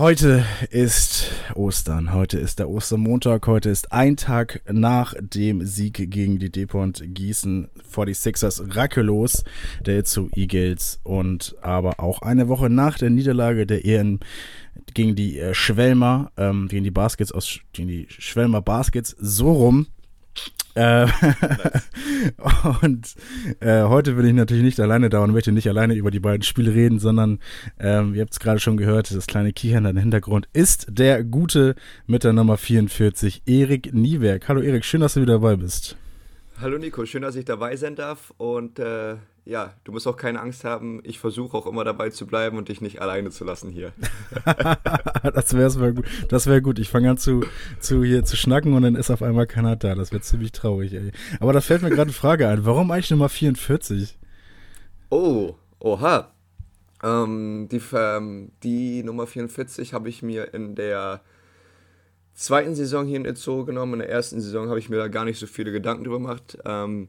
Heute ist Ostern, heute ist der Ostermontag, heute ist ein Tag nach dem Sieg gegen die Depont Gießen vor die Sixers rackelos der zu Eagles und aber auch eine Woche nach der Niederlage der EN gegen die äh, Schwelmer, ähm, gegen die Baskets aus, gegen die Schwelmer Baskets so rum und äh, heute will ich natürlich nicht alleine da und möchte nicht alleine über die beiden Spiele reden, sondern ähm, ihr habt es gerade schon gehört, das kleine Kichern im Hintergrund ist der gute mit der Nummer 44, Erik Niewerk. Hallo Erik, schön, dass du wieder dabei bist. Hallo Nico, schön, dass ich dabei sein darf und äh, ja, du musst auch keine Angst haben. Ich versuche auch immer dabei zu bleiben und dich nicht alleine zu lassen hier. das wäre gut. Das wäre gut. Ich fange an zu, zu hier zu schnacken und dann ist auf einmal keiner da. Das wäre ziemlich traurig, ey. Aber da fällt mir gerade eine Frage ein. Warum eigentlich Nummer 44? Oh, oha. Ähm, die, ähm, die Nummer 44 habe ich mir in der zweiten Saison hier in Itzo genommen. In der ersten Saison habe ich mir da gar nicht so viele Gedanken drüber gemacht. Ähm,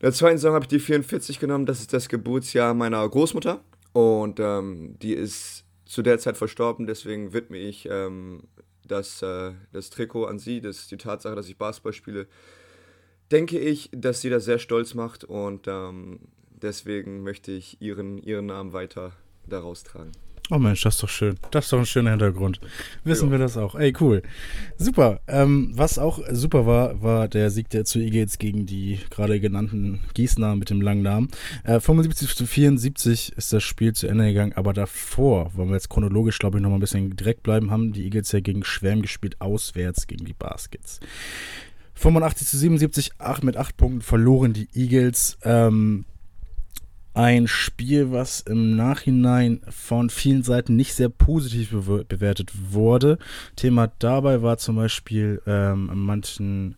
der zweiten Saison habe ich die 44 genommen. Das ist das Geburtsjahr meiner Großmutter. Und ähm, die ist zu der Zeit verstorben. Deswegen widme ich ähm, das, äh, das Trikot an sie. Das die Tatsache, dass ich Basketball spiele. Denke ich, dass sie das sehr stolz macht. Und ähm, deswegen möchte ich ihren, ihren Namen weiter daraus tragen. Oh Mensch, das ist doch schön. Das ist doch ein schöner Hintergrund. Wissen jo. wir das auch. Ey, cool. Super. Ähm, was auch super war, war der Sieg der zu Eagles gegen die gerade genannten Gießner mit dem langen Namen. Äh, 75 zu 74 ist das Spiel zu Ende gegangen, aber davor, wollen wir jetzt chronologisch, glaube ich, noch mal ein bisschen direkt bleiben, haben die Eagles ja gegen Schwärm gespielt, auswärts gegen die Baskets. 85 zu 77, 8 mit 8 Punkten verloren die Eagles. Ähm, ein Spiel, was im Nachhinein von vielen Seiten nicht sehr positiv be bewertet wurde. Thema dabei war zum Beispiel ähm, manchen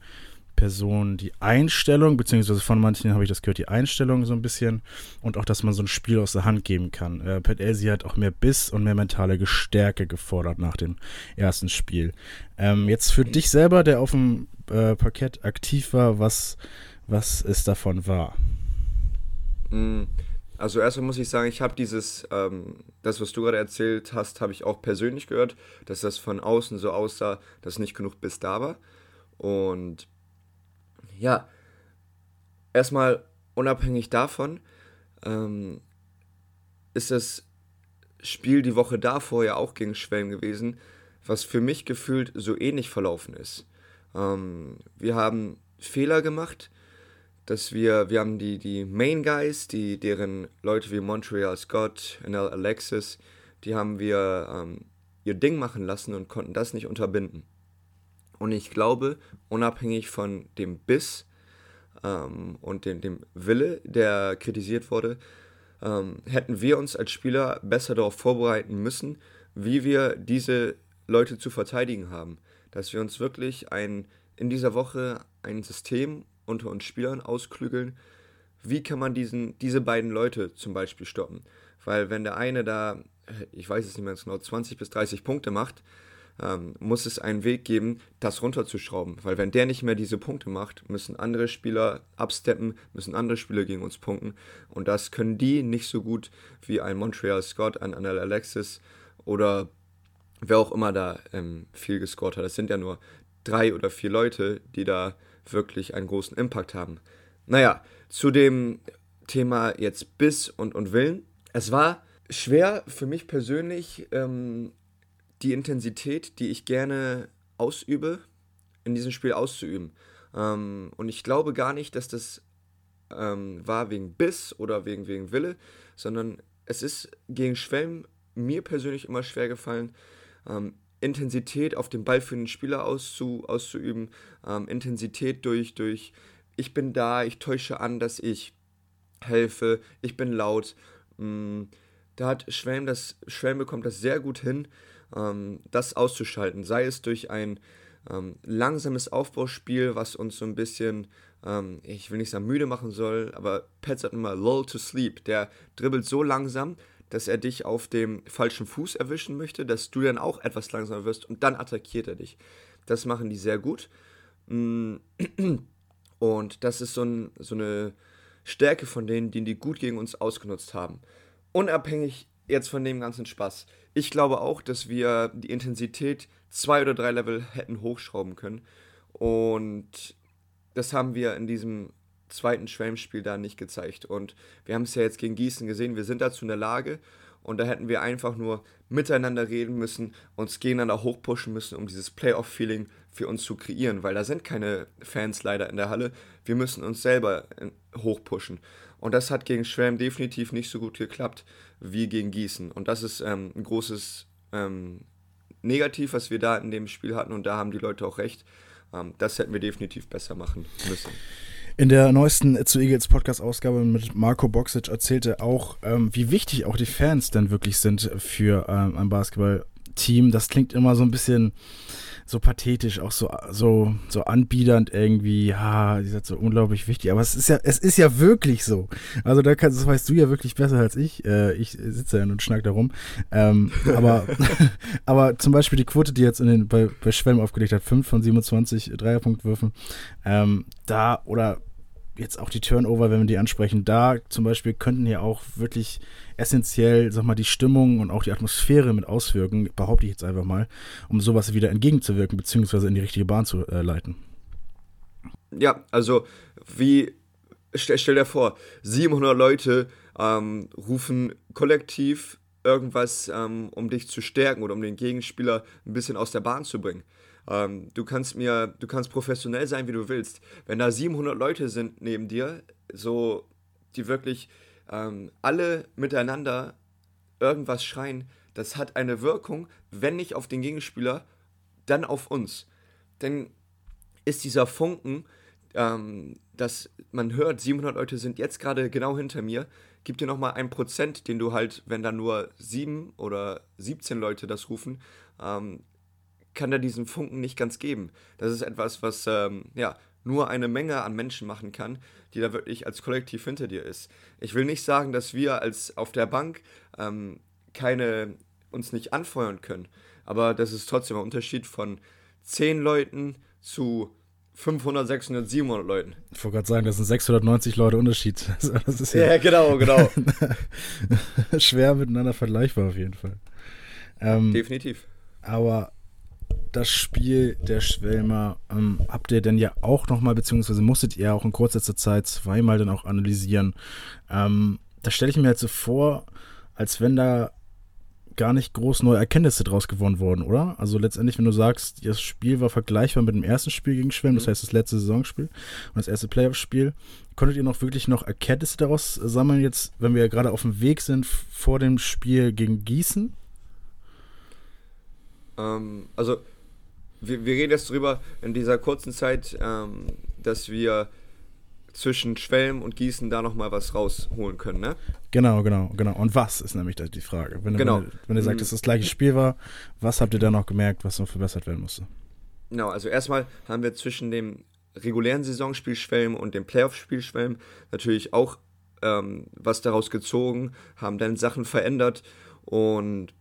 Personen die Einstellung, beziehungsweise von manchen habe ich das gehört, die Einstellung so ein bisschen und auch, dass man so ein Spiel aus der Hand geben kann. Äh, Pat Elsie hat auch mehr Biss und mehr mentale Stärke gefordert nach dem ersten Spiel. Ähm, jetzt für dich selber, der auf dem äh, Parkett aktiv war, was, was ist davon wahr? Mm. Also erstmal muss ich sagen, ich habe dieses, ähm, das, was du gerade erzählt hast, habe ich auch persönlich gehört, dass das von außen so aussah, dass nicht genug Biss da war. Und ja, erstmal unabhängig davon ähm, ist das Spiel die Woche davor ja auch gegen Schwelm gewesen, was für mich gefühlt so ähnlich verlaufen ist. Ähm, wir haben Fehler gemacht, dass wir, wir haben die, die Main Guys, die, deren Leute wie Montreal Scott, NL Alexis, die haben wir ähm, ihr Ding machen lassen und konnten das nicht unterbinden. Und ich glaube, unabhängig von dem Biss ähm, und dem, dem Wille, der kritisiert wurde, ähm, hätten wir uns als Spieler besser darauf vorbereiten müssen, wie wir diese Leute zu verteidigen haben. Dass wir uns wirklich ein, in dieser Woche ein System unter uns Spielern ausklügeln, wie kann man diesen, diese beiden Leute zum Beispiel stoppen. Weil wenn der eine da, ich weiß es nicht mehr genau, 20 bis 30 Punkte macht, ähm, muss es einen Weg geben, das runterzuschrauben. Weil wenn der nicht mehr diese Punkte macht, müssen andere Spieler absteppen, müssen andere Spieler gegen uns punkten. Und das können die nicht so gut wie ein Montreal Scott, ein Anel Alexis oder wer auch immer da ähm, viel gescored hat. Das sind ja nur drei oder vier Leute, die da wirklich einen großen Impact haben. Naja, zu dem Thema jetzt Biss und, und Willen. Es war schwer für mich persönlich, ähm, die Intensität, die ich gerne ausübe, in diesem Spiel auszuüben. Ähm, und ich glaube gar nicht, dass das ähm, war wegen Biss oder wegen, wegen Wille, sondern es ist gegen Schwelm mir persönlich immer schwer gefallen, ähm, Intensität auf dem Ball für den Spieler auszu, auszuüben, ähm, Intensität durch, durch ich bin da, ich täusche an, dass ich helfe, ich bin laut. Ähm, da hat Schwelm das, Schwelm bekommt das sehr gut hin, ähm, das auszuschalten, sei es durch ein ähm, langsames Aufbauspiel, was uns so ein bisschen, ähm, ich will nicht sagen müde machen soll, aber Pets hat immer lull to sleep. Der dribbelt so langsam, dass er dich auf dem falschen Fuß erwischen möchte, dass du dann auch etwas langsamer wirst und dann attackiert er dich. Das machen die sehr gut. Mm. Und das ist so, ein, so eine Stärke von denen, die die gut gegen uns ausgenutzt haben. Unabhängig jetzt von dem ganzen Spaß. ich glaube auch, dass wir die Intensität zwei oder drei Level hätten hochschrauben können. Und das haben wir in diesem zweiten Schwelmspiel da nicht gezeigt. Und wir haben es ja jetzt gegen Gießen gesehen, wir sind dazu in der Lage. Und da hätten wir einfach nur miteinander reden müssen, uns gegeneinander hochpushen müssen, um dieses Playoff-Feeling für uns zu kreieren, weil da sind keine Fans leider in der Halle. Wir müssen uns selber äh, hochpushen. Und das hat gegen Schwelm definitiv nicht so gut geklappt wie gegen Gießen. Und das ist ähm, ein großes ähm, Negativ, was wir da in dem Spiel hatten. Und da haben die Leute auch recht. Ähm, das hätten wir definitiv besser machen müssen. In der neuesten zu Eagles Podcast-Ausgabe mit Marco Boxic erzählte auch, ähm, wie wichtig auch die Fans denn wirklich sind für ähm, ein Basketballteam. Das klingt immer so ein bisschen so pathetisch, auch so, so, so anbiedernd irgendwie, ja, die sind so unglaublich wichtig. Aber es ist ja, es ist ja wirklich so. Also da kannst, das weißt du ja wirklich besser als ich. Äh, ich sitze ja und schnack da rum. Ähm, aber, aber zum Beispiel die Quote, die jetzt in den, bei, bei Schwelm aufgelegt hat, 5 von 27 Dreierpunktwürfen, ähm, da oder jetzt auch die Turnover, wenn wir die ansprechen, da zum Beispiel könnten ja auch wirklich essentiell, sag mal, die Stimmung und auch die Atmosphäre mit auswirken, behaupte ich jetzt einfach mal, um sowas wieder entgegenzuwirken, beziehungsweise in die richtige Bahn zu äh, leiten. Ja, also wie, stell, stell dir vor, 700 Leute ähm, rufen kollektiv irgendwas, ähm, um dich zu stärken oder um den Gegenspieler ein bisschen aus der Bahn zu bringen. Ähm, du kannst mir, du kannst professionell sein, wie du willst. Wenn da 700 Leute sind neben dir, so die wirklich ähm, alle miteinander irgendwas schreien, das hat eine Wirkung, wenn nicht auf den Gegenspieler, dann auf uns. Denn ist dieser Funken, ähm, dass man hört, 700 Leute sind jetzt gerade genau hinter mir, gibt dir nochmal ein Prozent, den du halt, wenn da nur 7 oder 17 Leute das rufen, ähm, kann er diesen Funken nicht ganz geben. Das ist etwas, was ähm, ja, nur eine Menge an Menschen machen kann, die da wirklich als Kollektiv hinter dir ist. Ich will nicht sagen, dass wir als auf der Bank ähm, keine uns nicht anfeuern können, aber das ist trotzdem ein Unterschied von 10 Leuten zu 500, 600, 700 Leuten. Ich wollte gerade sagen, das sind 690 Leute Unterschied. Das ist ja, ja genau, genau. schwer miteinander vergleichbar auf jeden Fall. Ähm, Definitiv. Aber das Spiel der Schwelmer ähm, habt ihr denn ja auch nochmal, beziehungsweise musstet ihr auch in kurzer Zeit zweimal dann auch analysieren. Ähm, da stelle ich mir halt so vor, als wenn da gar nicht groß neue Erkenntnisse draus gewonnen wurden, oder? Also letztendlich, wenn du sagst, das Spiel war vergleichbar mit dem ersten Spiel gegen Schwelm, das mhm. heißt das letzte Saisonspiel und das erste Playoff-Spiel, konntet ihr noch wirklich noch Erkenntnisse daraus sammeln, jetzt, wenn wir ja gerade auf dem Weg sind vor dem Spiel gegen Gießen? Ähm, also wir, wir reden jetzt drüber in dieser kurzen Zeit, ähm, dass wir zwischen Schwelm und Gießen da nochmal was rausholen können, ne? Genau, genau, genau. Und was ist nämlich die Frage? Wenn, genau. wenn, wenn ihr sagt, mhm. dass das gleiche Spiel war, was habt ihr da noch gemerkt, was noch verbessert werden musste? Genau, also erstmal haben wir zwischen dem regulären Saisonspiel Schwelm und dem Playoff-Spiel Schwelm natürlich auch ähm, was daraus gezogen, haben dann Sachen verändert und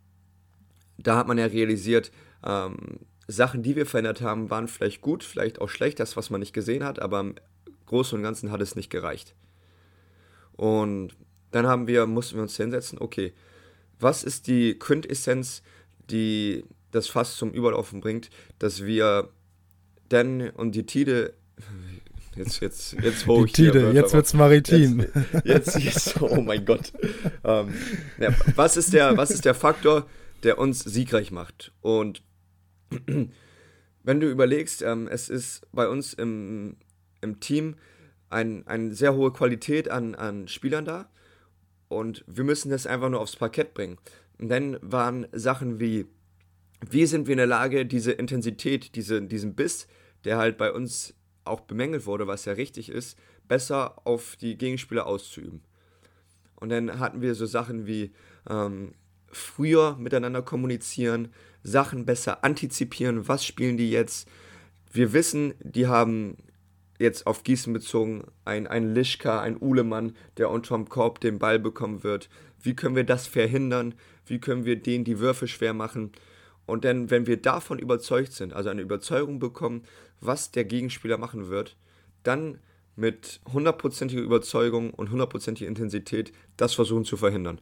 da hat man ja realisiert, ähm, Sachen, die wir verändert haben, waren vielleicht gut, vielleicht auch schlecht, das, was man nicht gesehen hat, aber im Großen und Ganzen hat es nicht gereicht. Und dann haben wir, mussten wir uns hinsetzen, okay, was ist die Quintessenz, die das Fass zum Überlaufen bringt, dass wir denn und die Tide Jetzt, jetzt, jetzt wo ich Tide, jetzt wird's maritim. Jetzt, jetzt, jetzt, oh mein Gott. Ähm, ja, was, ist der, was ist der Faktor, der uns siegreich macht? Und wenn du überlegst, ähm, es ist bei uns im, im Team ein, eine sehr hohe Qualität an, an Spielern da und wir müssen das einfach nur aufs Parkett bringen. Und dann waren Sachen wie, wie sind wir in der Lage, diese Intensität, diese, diesen Biss, der halt bei uns auch bemängelt wurde, was ja richtig ist, besser auf die Gegenspieler auszuüben. Und dann hatten wir so Sachen wie ähm, früher miteinander kommunizieren, Sachen besser antizipieren, was spielen die jetzt. Wir wissen, die haben jetzt auf Gießen bezogen ein, ein Lischka, ein Uhlemann, der unterm Korb den Ball bekommen wird. Wie können wir das verhindern? Wie können wir denen die Würfe schwer machen? Und dann, wenn wir davon überzeugt sind, also eine Überzeugung bekommen, was der Gegenspieler machen wird, dann mit hundertprozentiger Überzeugung und hundertprozentiger Intensität das versuchen zu verhindern.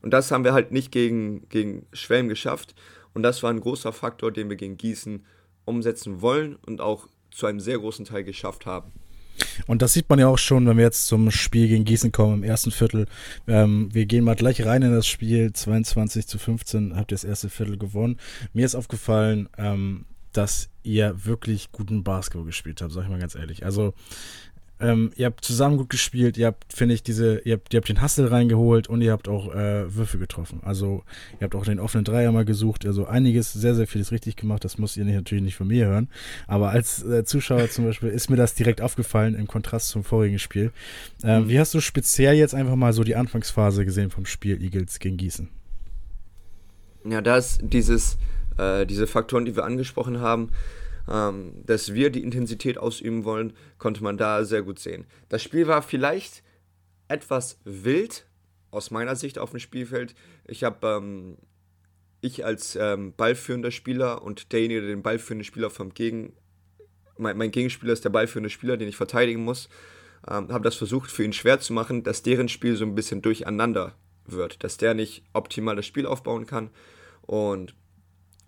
Und das haben wir halt nicht gegen, gegen Schwelm geschafft. Und das war ein großer Faktor, den wir gegen Gießen umsetzen wollen und auch zu einem sehr großen Teil geschafft haben. Und das sieht man ja auch schon, wenn wir jetzt zum Spiel gegen Gießen kommen im ersten Viertel. Ähm, wir gehen mal gleich rein in das Spiel. 22 zu 15 habt ihr das erste Viertel gewonnen. Mir ist aufgefallen, ähm, dass ihr wirklich guten Basketball gespielt habt, sag ich mal ganz ehrlich. Also ähm, ihr habt zusammen gut gespielt, ihr habt, finde ich, diese, ihr habt, ihr habt den Hustle reingeholt und ihr habt auch äh, Würfe getroffen. Also ihr habt auch den offenen Dreier mal gesucht, also einiges, sehr, sehr vieles richtig gemacht, das muss ihr nicht, natürlich nicht von mir hören. Aber als äh, Zuschauer zum Beispiel ist mir das direkt aufgefallen im Kontrast zum vorigen Spiel. Ähm, mhm. Wie hast du speziell jetzt einfach mal so die Anfangsphase gesehen vom Spiel Eagles gegen Gießen? Ja, da ist dieses, äh, diese Faktoren, die wir angesprochen haben, ähm, dass wir die Intensität ausüben wollen, konnte man da sehr gut sehen. Das Spiel war vielleicht etwas wild aus meiner Sicht auf dem Spielfeld. Ich habe ähm, ich als ähm, ballführender Spieler und derjenige, der den ballführenden Spieler vom Gegen mein, mein Gegenspieler ist der ballführende Spieler, den ich verteidigen muss, ähm, habe das versucht für ihn schwer zu machen, dass deren Spiel so ein bisschen durcheinander wird, dass der nicht optimal das Spiel aufbauen kann und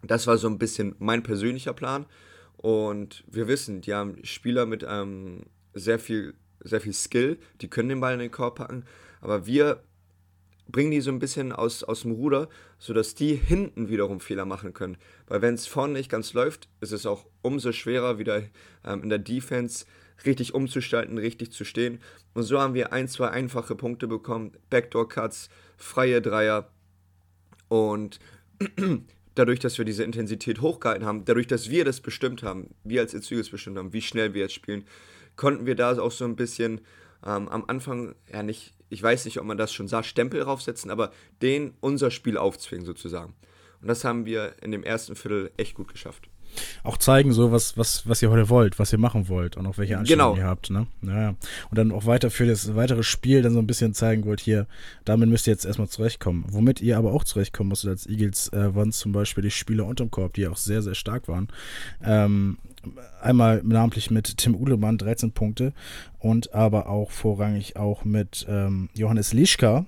das war so ein bisschen mein persönlicher Plan. Und wir wissen, die haben Spieler mit ähm, sehr, viel, sehr viel Skill, die können den Ball in den Korb packen, aber wir bringen die so ein bisschen aus, aus dem Ruder, sodass die hinten wiederum Fehler machen können. Weil wenn es vorne nicht ganz läuft, ist es auch umso schwerer, wieder ähm, in der Defense richtig umzustalten, richtig zu stehen. Und so haben wir ein, zwei einfache Punkte bekommen, Backdoor-Cuts, freie Dreier und dadurch, dass wir diese Intensität hochgehalten haben, dadurch, dass wir das bestimmt haben, wir als Ezeugis bestimmt haben, wie schnell wir jetzt spielen, konnten wir da auch so ein bisschen ähm, am Anfang, ja nicht, ich weiß nicht, ob man das schon sah, Stempel draufsetzen, aber den unser Spiel aufzwingen sozusagen. Und das haben wir in dem ersten Viertel echt gut geschafft auch zeigen, so was, was, was ihr heute wollt, was ihr machen wollt und auch welche Anstellungen genau. ihr habt. Ne? Ja. Und dann auch weiter für das weitere Spiel dann so ein bisschen zeigen wollt, hier, damit müsst ihr jetzt erstmal zurechtkommen. Womit ihr aber auch zurechtkommen musstet als Eagles, äh, waren zum Beispiel die Spieler unterm Korb, die auch sehr, sehr stark waren. Ähm, einmal namentlich mit Tim Uhlemann 13 Punkte und aber auch vorrangig auch mit ähm, Johannes Lischka,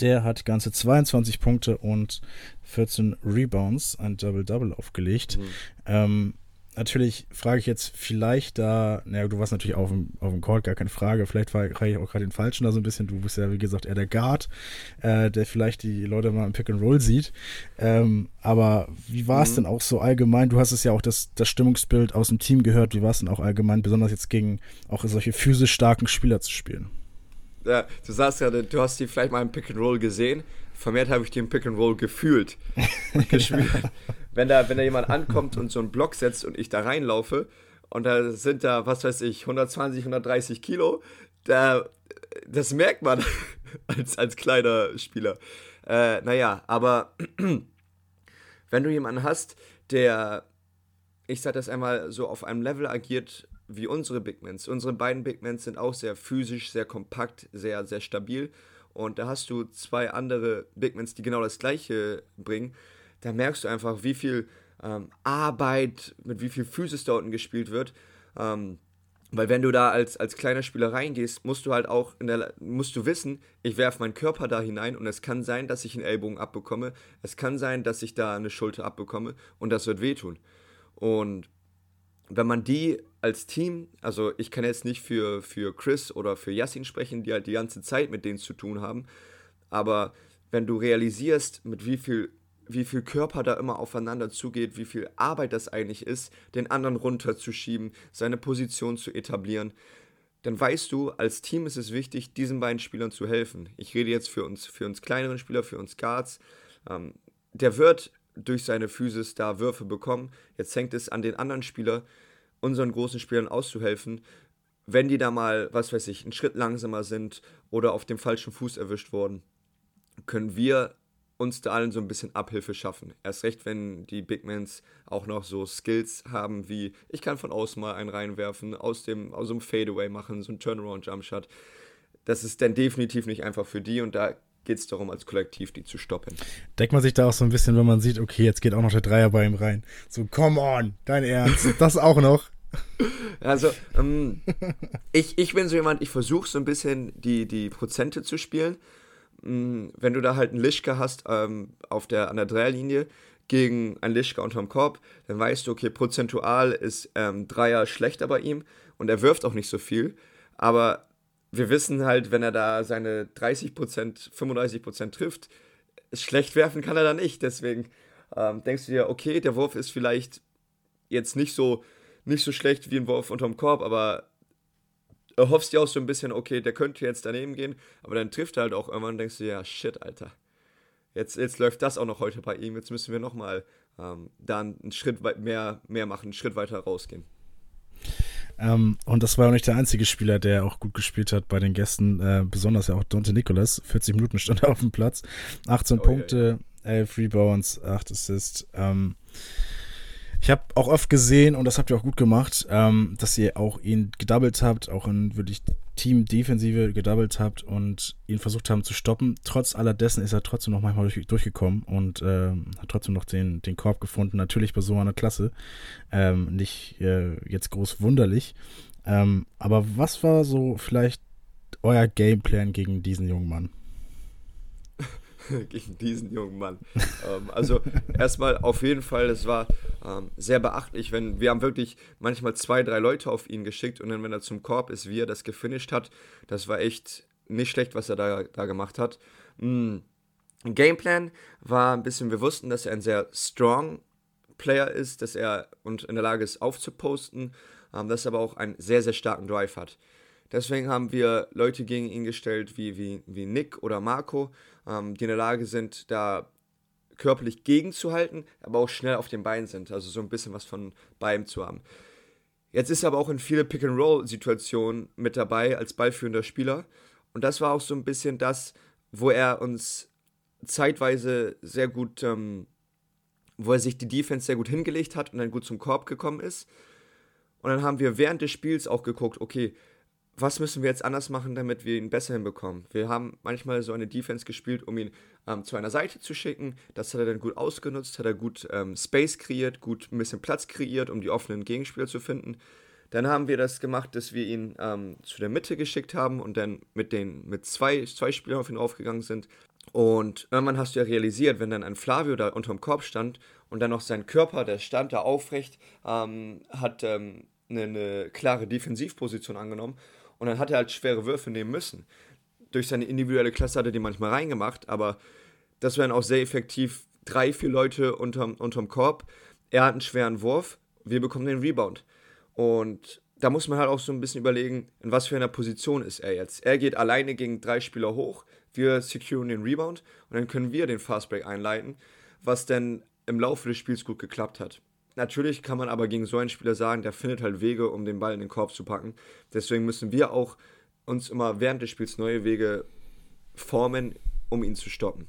der hat ganze 22 Punkte und 14 Rebounds, ein Double-Double aufgelegt. Mhm. Ähm, natürlich frage ich jetzt vielleicht da, naja, du warst natürlich auf dem, auf dem Court, gar keine Frage. Vielleicht frage ich auch gerade den Falschen da so ein bisschen. Du bist ja, wie gesagt, eher der Guard, äh, der vielleicht die Leute mal im Pick and Roll sieht. Ähm, aber wie war es mhm. denn auch so allgemein? Du hast es ja auch das, das Stimmungsbild aus dem Team gehört. Wie war es denn auch allgemein, besonders jetzt gegen auch solche physisch starken Spieler zu spielen? Ja, du sagst ja, du hast die vielleicht mal im Pick and Roll gesehen vermehrt habe ich den Pick and Roll gefühlt und gespielt. wenn, da, wenn da jemand ankommt und so einen Block setzt und ich da reinlaufe und da sind da, was weiß ich, 120, 130 Kilo, da, das merkt man als, als kleiner Spieler. Äh, naja, aber wenn du jemanden hast, der, ich sag das einmal, so auf einem Level agiert wie unsere Bigmans. Unsere beiden Bigmans sind auch sehr physisch, sehr kompakt, sehr, sehr stabil und da hast du zwei andere Bigmans, die genau das gleiche bringen, da merkst du einfach, wie viel ähm, Arbeit, mit wie viel Physis da unten gespielt wird. Ähm, weil wenn du da als, als kleiner Spieler reingehst, musst du halt auch in der, musst du wissen, ich werfe meinen Körper da hinein und es kann sein, dass ich einen Ellbogen abbekomme. Es kann sein, dass ich da eine Schulter abbekomme und das wird wehtun. Und wenn man die als Team, also ich kann jetzt nicht für, für Chris oder für Yassin sprechen, die halt die ganze Zeit mit denen zu tun haben, aber wenn du realisierst, mit wie viel, wie viel Körper da immer aufeinander zugeht, wie viel Arbeit das eigentlich ist, den anderen runterzuschieben, seine Position zu etablieren, dann weißt du, als Team ist es wichtig, diesen beiden Spielern zu helfen. Ich rede jetzt für uns, für uns kleineren Spieler, für uns Guards. Ähm, der wird durch seine Physis da Würfe bekommen. Jetzt hängt es an den anderen Spieler, unseren großen Spielern auszuhelfen, wenn die da mal, was weiß ich, einen Schritt langsamer sind oder auf dem falschen Fuß erwischt wurden, können wir uns da allen so ein bisschen Abhilfe schaffen. Erst recht, wenn die Big Mans auch noch so Skills haben wie, ich kann von außen mal einen reinwerfen, aus dem, aus dem Fadeaway machen, so ein Turnaround Jump Shot. Das ist dann definitiv nicht einfach für die und da geht es darum, als Kollektiv die zu stoppen. Denkt man sich da auch so ein bisschen, wenn man sieht, okay, jetzt geht auch noch der Dreier bei ihm rein. So, come on, dein Ernst, das auch noch. Also, ähm, ich, ich bin so jemand, ich versuche so ein bisschen die, die Prozente zu spielen. mh, wenn du da halt einen Lischka hast ähm, auf der, an der Dreierlinie gegen einen Lischka unterm Korb, dann weißt du, okay, prozentual ist ähm, Dreier schlechter bei ihm und er wirft auch nicht so viel. Aber wir wissen halt, wenn er da seine 30%, 35% trifft, schlecht werfen kann er da nicht. Deswegen ähm, denkst du dir, okay, der Wurf ist vielleicht jetzt nicht so, nicht so schlecht wie ein Wurf unterm Korb, aber erhoffst dir auch so ein bisschen, okay, der könnte jetzt daneben gehen, aber dann trifft er halt auch irgendwann und denkst du, ja, shit, Alter. Jetzt, jetzt läuft das auch noch heute bei ihm, jetzt müssen wir nochmal ähm, da einen Schritt mehr, mehr machen, einen Schritt weiter rausgehen. Ähm, und das war auch nicht der einzige Spieler, der auch gut gespielt hat bei den Gästen, äh, besonders ja auch Dante Nicholas. 40 Minuten stand er auf dem Platz, 18 oh, Punkte, ja, ja. 11 Rebounds, 8 Assists. Ähm, ich habe auch oft gesehen, und das habt ihr auch gut gemacht, ähm, dass ihr auch ihn gedoubled habt, auch in wirklich Team-Defensive gedoubled habt und ihn versucht haben zu stoppen. Trotz aller dessen ist er trotzdem noch manchmal durch, durchgekommen und äh, hat trotzdem noch den, den Korb gefunden. Natürlich bei so einer Klasse. Ähm, nicht äh, jetzt groß wunderlich. Ähm, aber was war so vielleicht euer Gameplan gegen diesen jungen Mann? gegen diesen jungen Mann. ähm, also erstmal auf jeden Fall, es war ähm, sehr beachtlich, wenn wir haben wirklich manchmal zwei, drei Leute auf ihn geschickt und dann, wenn er zum Korb ist, wie er das gefinisht hat, das war echt nicht schlecht, was er da, da gemacht hat. Mm. Gameplan war ein bisschen, wir wussten, dass er ein sehr strong Player ist, dass er und in der Lage ist aufzuposten, ähm, dass er aber auch einen sehr, sehr starken Drive hat. Deswegen haben wir Leute gegen ihn gestellt wie, wie, wie Nick oder Marco, ähm, die in der Lage sind, da körperlich gegenzuhalten, aber auch schnell auf den Beinen sind. Also so ein bisschen was von beidem zu haben. Jetzt ist er aber auch in viele Pick-and-Roll-Situationen mit dabei als ballführender Spieler. Und das war auch so ein bisschen das, wo er uns zeitweise sehr gut, ähm, wo er sich die Defense sehr gut hingelegt hat und dann gut zum Korb gekommen ist. Und dann haben wir während des Spiels auch geguckt, okay, was müssen wir jetzt anders machen, damit wir ihn besser hinbekommen? Wir haben manchmal so eine Defense gespielt, um ihn ähm, zu einer Seite zu schicken. Das hat er dann gut ausgenutzt, hat er gut ähm, Space kreiert, gut ein bisschen Platz kreiert, um die offenen Gegenspieler zu finden. Dann haben wir das gemacht, dass wir ihn ähm, zu der Mitte geschickt haben und dann mit, den, mit zwei, zwei Spielern auf ihn aufgegangen sind. Und irgendwann hast du ja realisiert, wenn dann ein Flavio da unterm Korb stand und dann noch sein Körper, der stand da aufrecht, ähm, hat ähm, eine, eine klare Defensivposition angenommen und dann hat er halt schwere Würfe nehmen müssen. Durch seine individuelle Klasse hat er die manchmal reingemacht, aber das wären auch sehr effektiv drei, vier Leute unterm, unterm Korb. Er hat einen schweren Wurf, wir bekommen den Rebound. Und da muss man halt auch so ein bisschen überlegen, in was für einer Position ist er jetzt. Er geht alleine gegen drei Spieler hoch, wir securen den Rebound und dann können wir den Fastbreak einleiten, was dann im Laufe des Spiels gut geklappt hat. Natürlich kann man aber gegen so einen Spieler sagen, der findet halt Wege, um den Ball in den Korb zu packen. Deswegen müssen wir auch uns immer während des Spiels neue Wege formen, um ihn zu stoppen.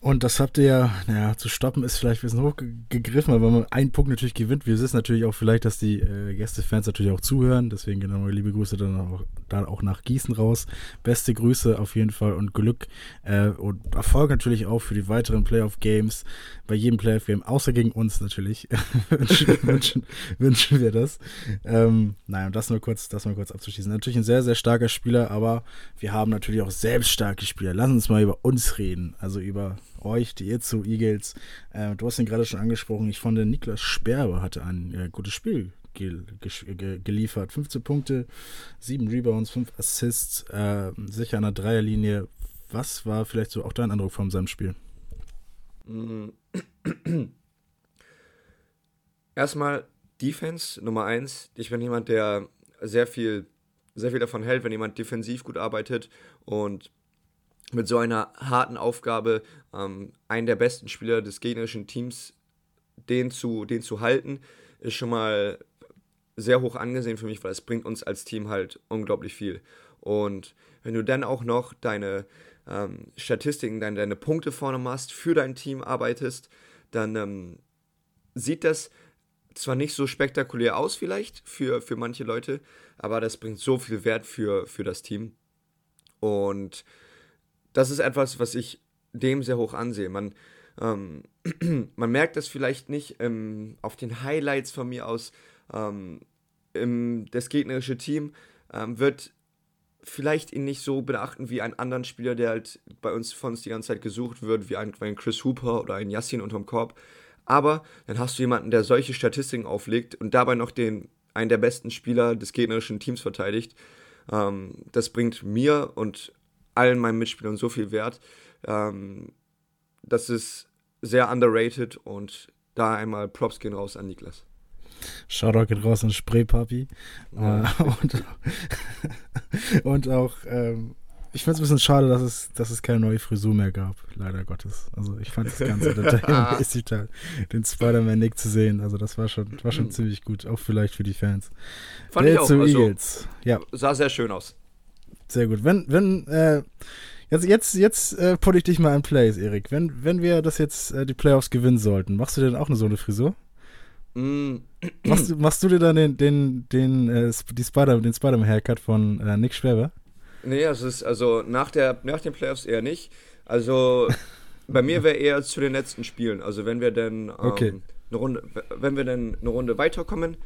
Und das habt ihr ja, naja, zu stoppen ist vielleicht ein bisschen hochgegriffen, aber wenn man einen Punkt natürlich gewinnt, wir wissen natürlich auch vielleicht, dass die äh, Gästefans natürlich auch zuhören, deswegen genau liebe Grüße dann auch, dann auch nach Gießen raus. Beste Grüße auf jeden Fall und Glück äh, und Erfolg natürlich auch für die weiteren Playoff-Games, bei jedem Playoff-Game, außer gegen uns natürlich, wünschen, wünschen, wünschen, wir das. Ähm, nein, um das nur kurz, das mal kurz abzuschließen. Natürlich ein sehr, sehr starker Spieler, aber wir haben natürlich auch selbst starke Spieler. Lass uns mal über uns reden, also über euch, die ihr zu Eagles. Äh, du hast ihn gerade schon angesprochen. Ich fand, Niklas Sperber hatte ein äh, gutes Spiel ge ge geliefert. 15 Punkte, 7 Rebounds, 5 Assists, äh, sicher an der Dreierlinie. Was war vielleicht so auch dein Eindruck von seinem Spiel? Erstmal Defense Nummer 1. Ich bin jemand, der sehr viel, sehr viel davon hält, wenn jemand defensiv gut arbeitet und mit so einer harten Aufgabe ähm, einen der besten Spieler des gegnerischen Teams den zu, den zu halten, ist schon mal sehr hoch angesehen für mich, weil es bringt uns als Team halt unglaublich viel. Und wenn du dann auch noch deine ähm, Statistiken, deine, deine Punkte vorne machst, für dein Team arbeitest, dann ähm, sieht das zwar nicht so spektakulär aus vielleicht für, für manche Leute, aber das bringt so viel Wert für, für das Team. Und das ist etwas, was ich dem sehr hoch ansehe. Man, ähm, man merkt das vielleicht nicht ähm, auf den Highlights von mir aus. Ähm, im, das gegnerische Team ähm, wird vielleicht ihn nicht so beachten wie einen anderen Spieler, der halt bei uns von uns die ganze Zeit gesucht wird, wie ein, ein Chris Hooper oder ein Yassin unterm Korb. Aber dann hast du jemanden, der solche Statistiken auflegt und dabei noch den, einen der besten Spieler des gegnerischen Teams verteidigt. Ähm, das bringt mir und allen meinen Mitspielern so viel Wert. Ähm, das ist sehr underrated und da einmal Props gehen raus an Niklas. Shoutout geht raus an Spraypapi. Ja. Äh, und, und auch, ähm, ich finde es ein bisschen schade, dass es, dass es keine neue Frisur mehr gab, leider Gottes. Also ich fand das Ganze entertainment-mäßig den Spider-Man-Nick zu sehen. Also das war schon, war schon mhm. ziemlich gut, auch vielleicht für die Fans. Fand Der ich auch. Also, Eagles. Ja. Sah sehr schön aus. Sehr gut. Wenn, wenn, äh, Jetzt, jetzt, jetzt äh, putte ich dich mal in Plays, Erik. Wenn, wenn wir das jetzt äh, die Playoffs gewinnen sollten, machst du denn auch eine so eine Frisur? Mm. Machst, machst du dir dann den, den, den, äh, die Spider, den Spider-Man-Haircut von äh, Nick Schwerber? Nee, also, ist, also nach, der, nach den Playoffs eher nicht. Also bei mir wäre eher zu den letzten Spielen. Also wenn wir dann ähm, okay. eine Runde, wenn wir dann eine Runde weiterkommen,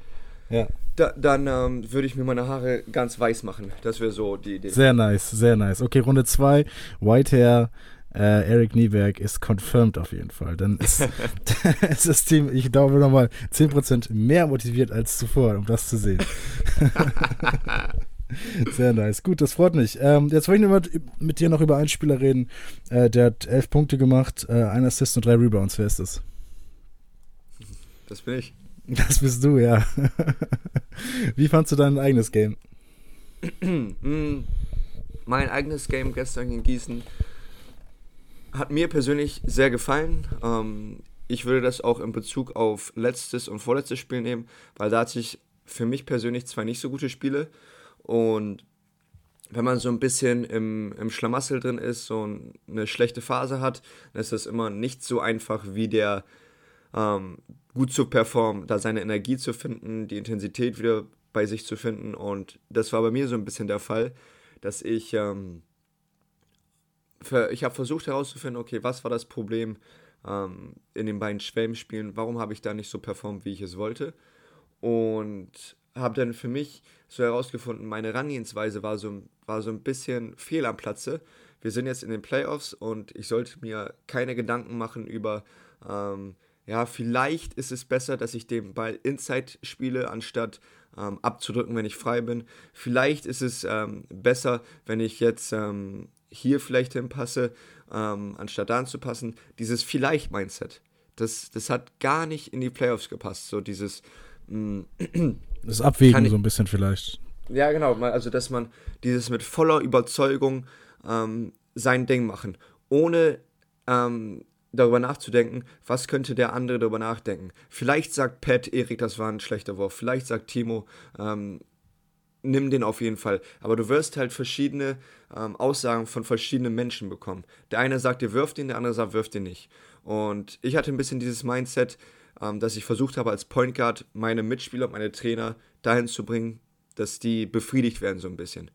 ja. Da, dann ähm, würde ich mir meine Haare ganz weiß machen. Das wäre so die Idee. Sehr nice, sehr nice. Okay, Runde 2, White Hair. Äh, Eric Nieberg ist confirmed auf jeden Fall. Dann ist, ist das Team, ich glaube, nochmal 10% mehr motiviert als zuvor, um das zu sehen. Sehr nice. Gut, das freut mich. Ähm, jetzt wollte ich nur mit dir noch über einen Spieler reden. Äh, der hat elf Punkte gemacht, äh, ein Assist und drei Rebounds. Wer ist das? Das bin ich. Das bist du, ja. Wie fandst du dein eigenes Game? mein eigenes Game gestern in Gießen hat mir persönlich sehr gefallen. Ähm, ich würde das auch in Bezug auf letztes und vorletztes Spiel nehmen, weil da hatte ich für mich persönlich zwei nicht so gute Spiele. Und wenn man so ein bisschen im, im Schlamassel drin ist, so eine schlechte Phase hat, dann ist das immer nicht so einfach wie der ähm, gut zu performen, da seine Energie zu finden, die Intensität wieder bei sich zu finden. Und das war bei mir so ein bisschen der Fall, dass ich, ähm, für, ich habe versucht herauszufinden, okay, was war das Problem ähm, in den beiden Schwellenspielen, warum habe ich da nicht so performt, wie ich es wollte. Und habe dann für mich so herausgefunden, meine Herangehensweise war so, war so ein bisschen fehl am Platze. Wir sind jetzt in den Playoffs und ich sollte mir keine Gedanken machen über, ähm, ja, vielleicht ist es besser, dass ich den Ball inside spiele, anstatt ähm, abzudrücken, wenn ich frei bin. Vielleicht ist es ähm, besser, wenn ich jetzt ähm, hier vielleicht hinpasse, ähm, anstatt da anzupassen. Dieses Vielleicht-Mindset, das, das hat gar nicht in die Playoffs gepasst. So dieses. Mm, das Abwägen ich, so ein bisschen vielleicht. Ja, genau. Also, dass man dieses mit voller Überzeugung ähm, sein Ding machen, ohne ähm, darüber nachzudenken, was könnte der andere darüber nachdenken. Vielleicht sagt Pat, Erik, das war ein schlechter Wurf. Vielleicht sagt Timo, ähm, nimm den auf jeden Fall. Aber du wirst halt verschiedene ähm, Aussagen von verschiedenen Menschen bekommen. Der eine sagt, ihr wirft ihn, der andere sagt, wirft ihn nicht. Und ich hatte ein bisschen dieses Mindset, ähm, dass ich versucht habe, als Point Guard meine Mitspieler, meine Trainer dahin zu bringen, dass die befriedigt werden, so ein bisschen.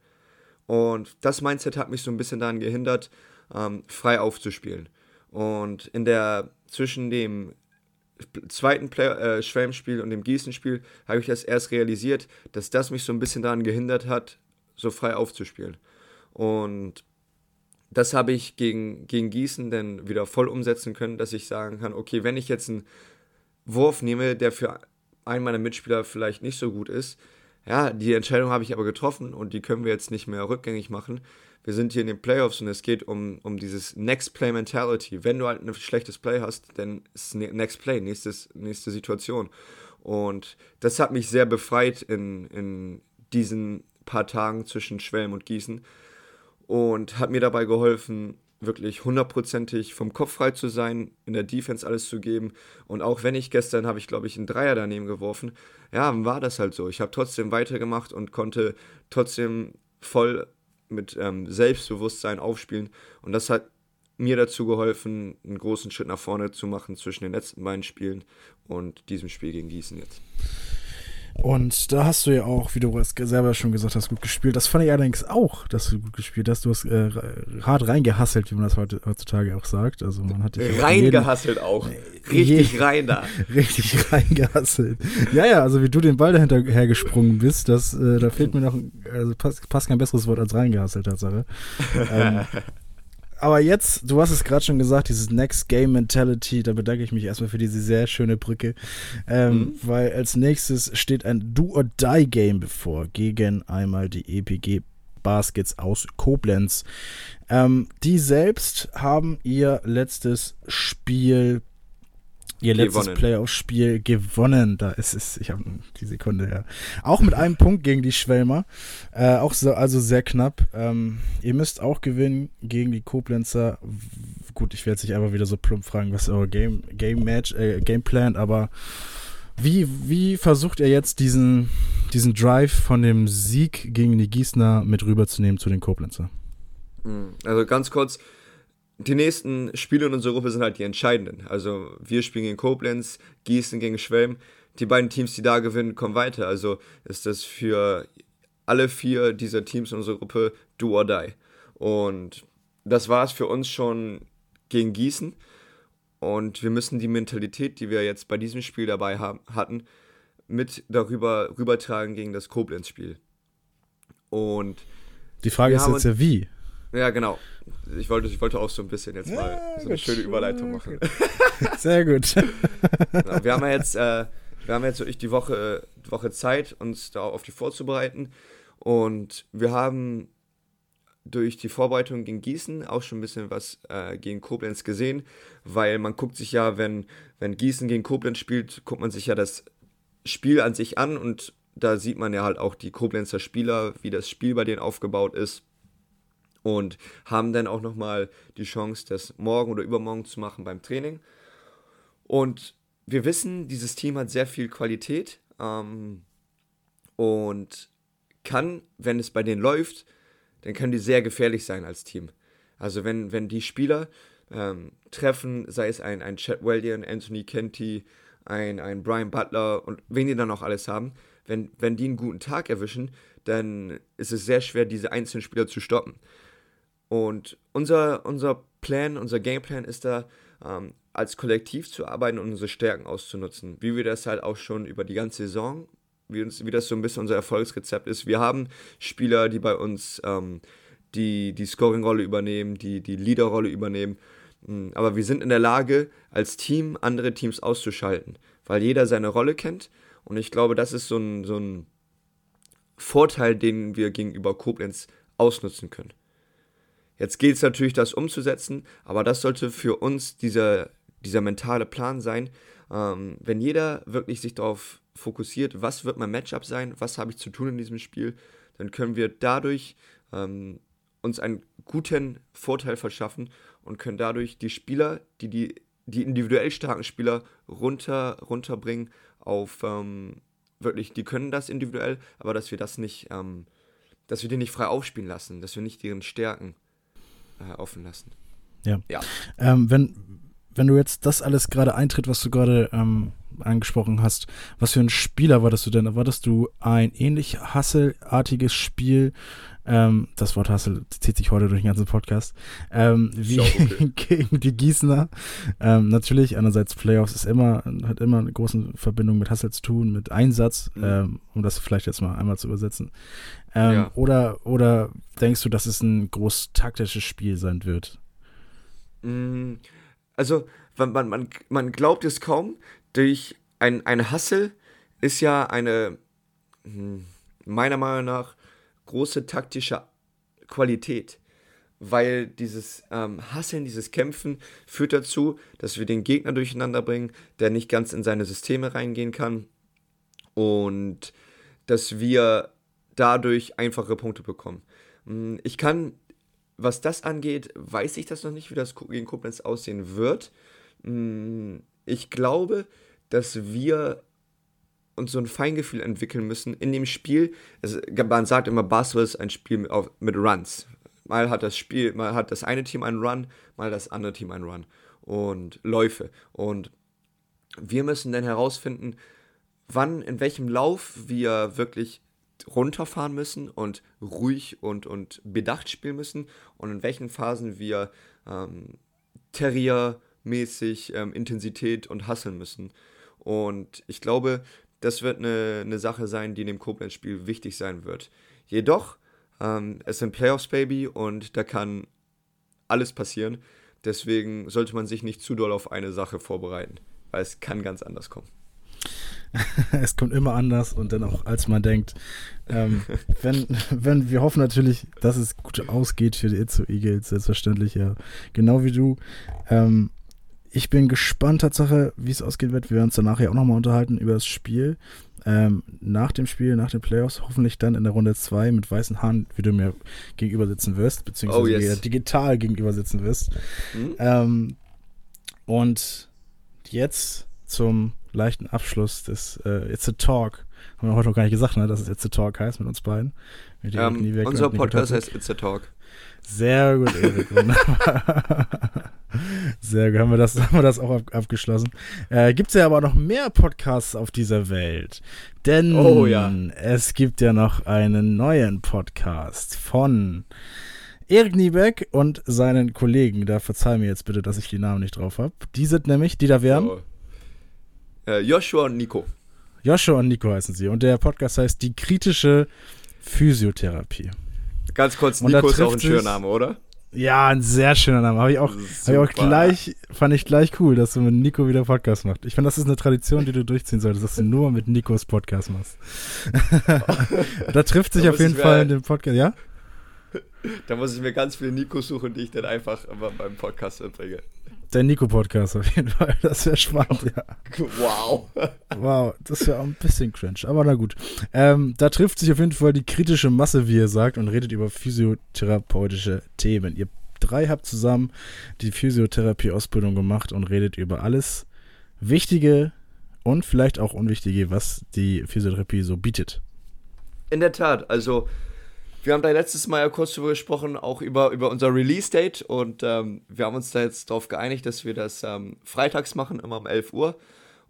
Und das Mindset hat mich so ein bisschen daran gehindert, ähm, frei aufzuspielen. Und in der zwischen dem zweiten äh, Schwelmspiel und dem Gießen-Spiel habe ich das erst realisiert, dass das mich so ein bisschen daran gehindert hat, so frei aufzuspielen. Und das habe ich gegen, gegen Gießen dann wieder voll umsetzen können, dass ich sagen kann, okay, wenn ich jetzt einen Wurf nehme, der für einen meiner Mitspieler vielleicht nicht so gut ist, ja, die Entscheidung habe ich aber getroffen und die können wir jetzt nicht mehr rückgängig machen wir sind hier in den Playoffs und es geht um, um dieses Next Play Mentality. Wenn du halt ein schlechtes Play hast, dann ist ne-, Next Play, nächstes, nächste Situation. Und das hat mich sehr befreit in, in diesen paar Tagen zwischen Schwelm und Gießen und hat mir dabei geholfen, wirklich hundertprozentig vom Kopf frei zu sein, in der Defense alles zu geben. Und auch wenn ich gestern habe ich, glaube ich, einen Dreier daneben geworfen, ja, war das halt so. Ich habe trotzdem weitergemacht und konnte trotzdem voll mit ähm, Selbstbewusstsein aufspielen. Und das hat mir dazu geholfen, einen großen Schritt nach vorne zu machen zwischen den letzten beiden Spielen und diesem Spiel gegen Gießen jetzt. Und da hast du ja auch, wie du selber schon gesagt hast, gut gespielt. Das fand ich allerdings auch, dass du gut gespielt hast. Du hast äh, hart reingehasselt, wie man das heutzutage auch sagt. Also man hat reingehasselt auch. Richtig je, rein da. Richtig reingehasselt. Ja, ja, also wie du den Ball dahinter hergesprungen bist, das, äh, da fehlt mir noch, also passt, passt kein besseres Wort als reingehasselt, Tatsache. ähm, aber jetzt, du hast es gerade schon gesagt, dieses Next Game Mentality, da bedanke ich mich erstmal für diese sehr schöne Brücke. Ähm, mhm. Weil als nächstes steht ein Do-or-Die-Game bevor gegen einmal die EPG Baskets aus Koblenz. Ähm, die selbst haben ihr letztes Spiel ihr letztes Playoff-Spiel gewonnen. Da ist es, ich habe die Sekunde, ja. Auch mit einem Punkt gegen die Schwelmer. Äh, auch so, also sehr knapp. Ähm, ihr müsst auch gewinnen gegen die Koblenzer. Gut, ich werde sich einfach wieder so plump fragen, was euer Game, Game Match, äh, Gameplan, aber wie, wie versucht ihr jetzt diesen, diesen Drive von dem Sieg gegen die Gießner mit rüberzunehmen zu den Koblenzer? Hm, also ganz kurz, die nächsten Spiele in unserer Gruppe sind halt die entscheidenden. Also wir spielen gegen Koblenz, Gießen gegen Schwelm. Die beiden Teams, die da gewinnen, kommen weiter. Also ist das für alle vier dieser Teams in unserer Gruppe do or die. Und das war es für uns schon gegen Gießen. Und wir müssen die Mentalität, die wir jetzt bei diesem Spiel dabei haben, hatten, mit darüber rübertragen gegen das Koblenz-Spiel. Und die Frage ist jetzt ja wie. Ja, genau. Ich wollte, ich wollte auch so ein bisschen jetzt mal ja, so eine schöne Überleitung machen. Sehr gut. Genau, wir haben ja jetzt, äh, wir haben jetzt wirklich die Woche, die Woche Zeit, uns da auf die vorzubereiten. Und wir haben durch die Vorbereitung gegen Gießen auch schon ein bisschen was äh, gegen Koblenz gesehen, weil man guckt sich ja, wenn, wenn Gießen gegen Koblenz spielt, guckt man sich ja das Spiel an sich an und da sieht man ja halt auch die Koblenzer Spieler, wie das Spiel bei denen aufgebaut ist und haben dann auch nochmal die Chance, das morgen oder übermorgen zu machen beim Training. Und wir wissen, dieses Team hat sehr viel Qualität ähm, und kann, wenn es bei denen läuft, dann können die sehr gefährlich sein als Team. Also wenn, wenn die Spieler ähm, treffen, sei es ein, ein Chad Wellian, Anthony Kenty, ein, ein Brian Butler und wen die dann auch alles haben, wenn, wenn die einen guten Tag erwischen, dann ist es sehr schwer, diese einzelnen Spieler zu stoppen. Und unser, unser Plan, unser Gameplan ist da, ähm, als Kollektiv zu arbeiten und unsere Stärken auszunutzen. Wie wir das halt auch schon über die ganze Saison, wie, uns, wie das so ein bisschen unser Erfolgsrezept ist. Wir haben Spieler, die bei uns ähm, die, die Scoring-Rolle übernehmen, die die Leader-Rolle übernehmen. Hm, aber wir sind in der Lage, als Team andere Teams auszuschalten, weil jeder seine Rolle kennt. Und ich glaube, das ist so ein, so ein Vorteil, den wir gegenüber Koblenz ausnutzen können. Jetzt gilt es natürlich, das umzusetzen, aber das sollte für uns dieser, dieser mentale Plan sein. Ähm, wenn jeder wirklich sich darauf fokussiert, was wird mein Matchup sein, was habe ich zu tun in diesem Spiel, dann können wir dadurch ähm, uns einen guten Vorteil verschaffen und können dadurch die Spieler, die, die, die individuell starken Spieler runter, runterbringen auf ähm, wirklich, die können das individuell, aber dass wir das nicht, ähm, dass wir die nicht frei aufspielen lassen, dass wir nicht deren Stärken äh, offen lassen. Ja. ja. Ähm, wenn, wenn du jetzt das alles gerade eintritt, was du gerade ähm, angesprochen hast, was für ein Spieler wartest du denn? Erwartest du ein ähnlich hasselartiges Spiel? Ähm, das Wort Hassel zieht sich heute durch den ganzen Podcast. Ähm, wie okay. gegen die Gießener. Ähm, natürlich, einerseits Playoffs ist immer, hat immer eine große Verbindung mit Hassel zu tun, mit Einsatz, mhm. Ähm, um das vielleicht jetzt mal einmal zu übersetzen. Ähm, ja. oder, oder denkst du, dass es ein groß taktisches Spiel sein wird? Mm, also, man, man, man, man glaubt es kaum, durch ein, ein Hassel ist ja eine, hm, meiner Meinung nach, große taktische Qualität. Weil dieses ähm, Hasseln, dieses Kämpfen führt dazu, dass wir den Gegner durcheinander bringen, der nicht ganz in seine Systeme reingehen kann. Und dass wir dadurch einfache Punkte bekommen. Hm, ich kann, was das angeht, weiß ich das noch nicht, wie das gegen Koblenz aussehen wird. Hm, ich glaube, dass wir uns so ein Feingefühl entwickeln müssen in dem Spiel. Es, man sagt immer, Basketball ist ein Spiel mit, mit Runs. Mal hat das Spiel, mal hat das eine Team einen Run, mal das andere Team einen Run und Läufe. Und wir müssen dann herausfinden, wann, in welchem Lauf wir wirklich runterfahren müssen und ruhig und, und bedacht spielen müssen und in welchen Phasen wir ähm, Terrier-mäßig ähm, Intensität und hasseln müssen. Und ich glaube, das wird eine, eine Sache sein, die in dem Koblenz-Spiel wichtig sein wird. Jedoch, ähm, es sind Playoffs, Baby, und da kann alles passieren. Deswegen sollte man sich nicht zu doll auf eine Sache vorbereiten, weil es kann ganz anders kommen. es kommt immer anders und dann auch als man denkt. Ähm, wenn, wenn wir hoffen natürlich, dass es gut ausgeht für die Itzo Eagles, selbstverständlich, ja. Genau wie du. Ähm, ich bin gespannt, Tatsache, wie es ausgehen wird. Wir werden uns danach ja auch nochmal unterhalten über das Spiel. Ähm, nach dem Spiel, nach den Playoffs, hoffentlich dann in der Runde 2 mit weißen Haaren, wie du mir gegenüber sitzen wirst, beziehungsweise oh, yes. digital gegenüber sitzen wirst. Mhm. Ähm, und jetzt zum leichten Abschluss des äh, It's a Talk. Haben wir heute noch gar nicht gesagt, ne, dass es It's a Talk heißt mit uns beiden. Mit um, ähm, unser Podcast heißt It's a Talk. Sehr gut, Erik. Sehr gut, haben wir das, haben wir das auch ab, abgeschlossen. Äh, gibt es ja aber noch mehr Podcasts auf dieser Welt. Denn oh, ja. es gibt ja noch einen neuen Podcast von Erik Niebeck und seinen Kollegen. Da verzeih mir jetzt bitte, dass ich die Namen nicht drauf habe. Die sind nämlich, die da wären. Oh. Äh, Joshua und Nico. Joshua und Nico heißen sie. Und der Podcast heißt Die kritische Physiotherapie. Ganz kurz, Nico ist auch ein schöner Name, oder? Ja, ein sehr schöner Name. Habe ich auch, hab ich auch gleich, fand ich gleich cool, dass du mit Nico wieder Podcast machst. Ich finde, das ist eine Tradition, die du durchziehen solltest, dass du nur mit Nikos Podcast machst. da trifft sich da auf jeden Fall in dem Podcast, ja? Da muss ich mir ganz viele Nikos suchen, die ich dann einfach beim Podcast verbringe. Der Nico-Podcast auf jeden Fall. Das wäre spannend, ja. Wow. Wow, das wäre auch ein bisschen cringe. Aber na gut. Ähm, da trifft sich auf jeden Fall die kritische Masse, wie ihr sagt, und redet über physiotherapeutische Themen. Ihr drei habt zusammen die Physiotherapie-Ausbildung gemacht und redet über alles Wichtige und vielleicht auch Unwichtige, was die Physiotherapie so bietet. In der Tat. Also wir haben da letztes Mal ja kurz drüber gesprochen, auch über, über unser Release-Date und ähm, wir haben uns da jetzt darauf geeinigt, dass wir das ähm, freitags machen, immer um 11 Uhr.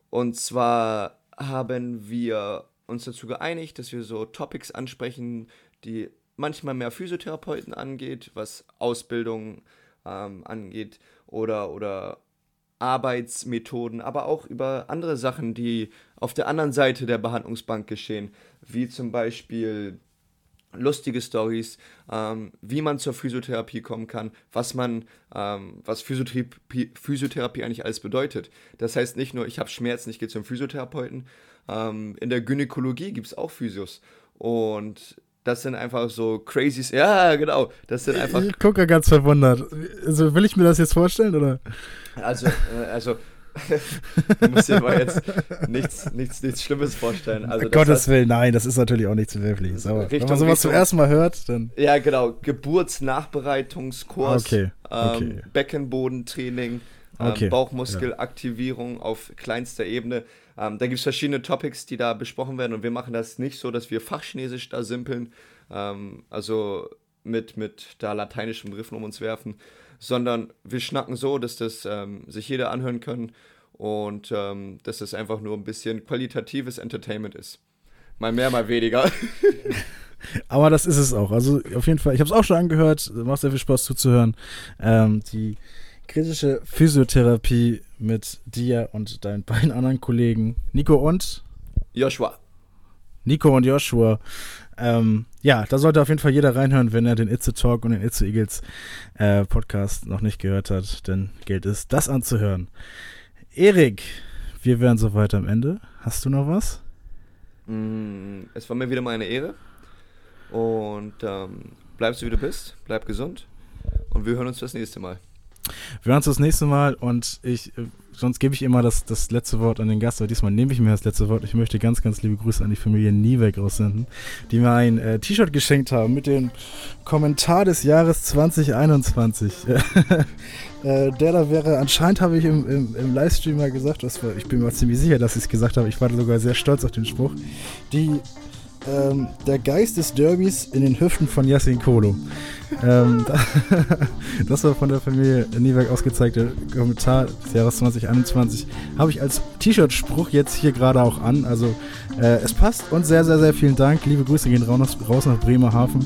Und zwar haben wir uns dazu geeinigt, dass wir so Topics ansprechen, die manchmal mehr Physiotherapeuten angeht, was Ausbildung ähm, angeht oder, oder Arbeitsmethoden, aber auch über andere Sachen, die auf der anderen Seite der Behandlungsbank geschehen, wie zum Beispiel lustige Stories, ähm, wie man zur Physiotherapie kommen kann, was man, ähm, was Physiotherapie, Physiotherapie eigentlich alles bedeutet. Das heißt nicht nur, ich habe Schmerzen, ich gehe zum Physiotherapeuten. Ähm, in der Gynäkologie gibt es auch Physios. Und das sind einfach so crazy. Ja, genau. Das sind einfach. Ich gucke ganz verwundert. Also will ich mir das jetzt vorstellen, oder? Also, äh, also du musst dir mal jetzt nichts, nichts, nichts Schlimmes vorstellen. Also, Gottes heißt, Willen, nein, das ist natürlich auch nichts Verwerfliches. Aber Richtung, wenn man sowas Richtung, zum ersten Mal hört, dann. Ja, genau. Geburtsnachbereitungskurs, okay, okay. Ähm, Beckenbodentraining, ähm, okay, Bauchmuskelaktivierung ja. auf kleinster Ebene. Ähm, da gibt es verschiedene Topics, die da besprochen werden und wir machen das nicht so, dass wir Fachchinesisch da simpeln, ähm, also mit, mit da lateinischen Begriffen um uns werfen, sondern wir schnacken so, dass das ähm, sich jeder anhören kann und ähm, dass das einfach nur ein bisschen qualitatives Entertainment ist. Mal mehr, mal weniger. Aber das ist es auch. Also auf jeden Fall, ich habe es auch schon angehört, macht sehr viel Spaß zuzuhören. Ähm, die kritische Physiotherapie mit dir und deinen beiden anderen Kollegen, Nico und Joshua. Nico und Joshua. Ähm, ja, da sollte auf jeden Fall jeder reinhören, wenn er den Itze Talk und den Itze Eagles äh, Podcast noch nicht gehört hat, denn gilt es, das anzuhören. Erik, wir wären soweit am Ende. Hast du noch was? Mm, es war mir wieder mal eine Ehre. Und ähm, bleibst du wie du bist, bleib gesund und wir hören uns das nächste Mal. Wir hören uns das nächste Mal und ich, äh, sonst gebe ich immer das, das letzte Wort an den Gast, aber diesmal nehme ich mir das letzte Wort. Ich möchte ganz, ganz liebe Grüße an die Familie Niebeck aussenden, die mir ein äh, T-Shirt geschenkt haben mit dem Kommentar des Jahres 2021. äh, der da wäre, anscheinend habe ich im, im, im Livestream mal gesagt, war, ich bin mir ziemlich sicher, dass ich es gesagt habe, ich war sogar sehr stolz auf den Spruch, die ähm, der Geist des Derbys in den Hüften von Yassin Kolo. ähm, das war von der Familie Niewerk ausgezeigte Kommentar des Jahres 2021. Habe ich als T-Shirt-Spruch jetzt hier gerade auch an. Also äh, es passt und sehr, sehr, sehr vielen Dank. Liebe Grüße gehen raus, raus nach Bremerhaven.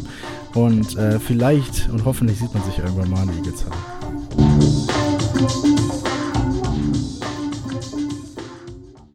Und äh, vielleicht und hoffentlich sieht man sich irgendwann mal in Igelshalle.